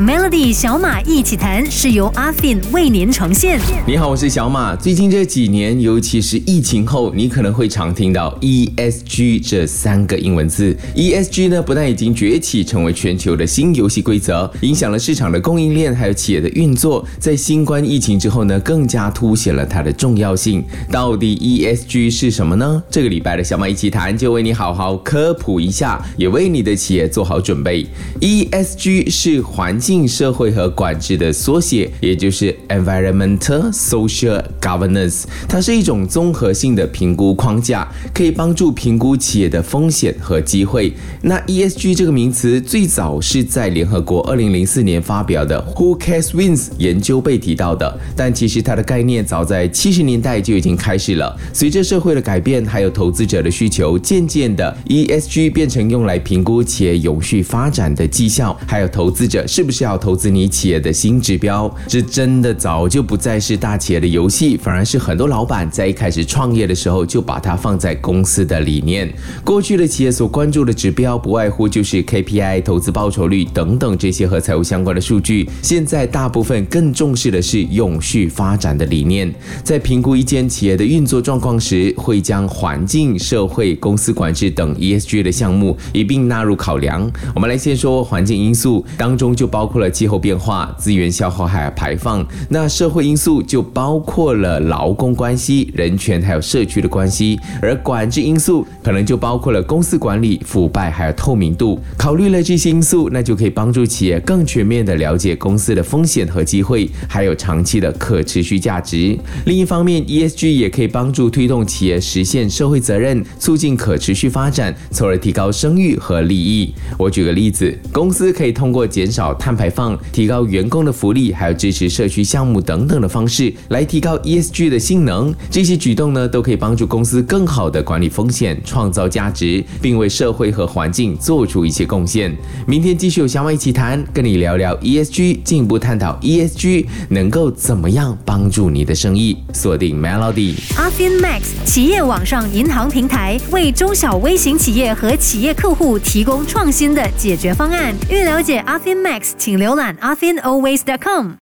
Melody 小马一起谈是由阿 Fin 为您呈现。你好，我是小马。最近这几年，尤其是疫情后，你可能会常听到 ESG 这三个英文字。ESG 呢，不但已经崛起成为全球的新游戏规则，影响了市场的供应链还有企业的运作，在新冠疫情之后呢，更加凸显了它的重要性。到底 ESG 是什么呢？这个礼拜的小马一起谈就为你好好科普一下，也为你的企业做好准备。ESG 是环境、社会和管制的缩写，也就是 Environmental Social Governance。它是一种综合性的评估框架，可以帮助评估企业的风险和机会。那 ESG 这个名词最早是在联合国2004年发表的 Who Cares Wins 研究被提到的，但其实它的概念早在70年代就已经开始了。随着社会的改变，还有投资者的需求，渐渐的 ESG 变成用来评估企业永续发展的绩效，还有投资者是不是要投资你企业的新指标。这真的早就不再是大企业的游戏，反而是很多老板在一开始创业的时候就把它放在公司的理念。过去的企业所关注的指标不外乎就是 KPI、投资报酬率等等这些和财务相关的数据。现在大部分更重视的是永续发展的理念。在评估一间企业的运作状况时，会将环境、社会、公司管制等 ESG 的项目一并纳入考量。我们来先说环境因素，当中就包包括了气候变化、资源消耗还有排放。那社会因素就包括了劳工关系、人权还有社区的关系，而管制因素可能就包括了公司管理、腐败还有透明度。考虑了这些因素，那就可以帮助企业更全面的了解公司的风险和机会，还有长期的可持续价值。另一方面，ESG 也可以帮助推动企业实现社会责任，促进可持续发展，从而提高声誉和利益。我举个例子，公司可以通过减少碳碳排放、提高员工的福利，还有支持社区项目等等的方式来提高 ESG 的性能。这些举动呢，都可以帮助公司更好的管理风险、创造价值，并为社会和环境做出一些贡献。明天继续有小马一起谈，跟你聊聊 ESG，进一步探讨 ESG 能够怎么样帮助你的生意。锁定 Melody。阿 Fin Max 企业网上银行平台为中小微型企业和企业客户提供创新的解决方案。欲了解阿 Fin Max，请浏览阿 Fin Always.com。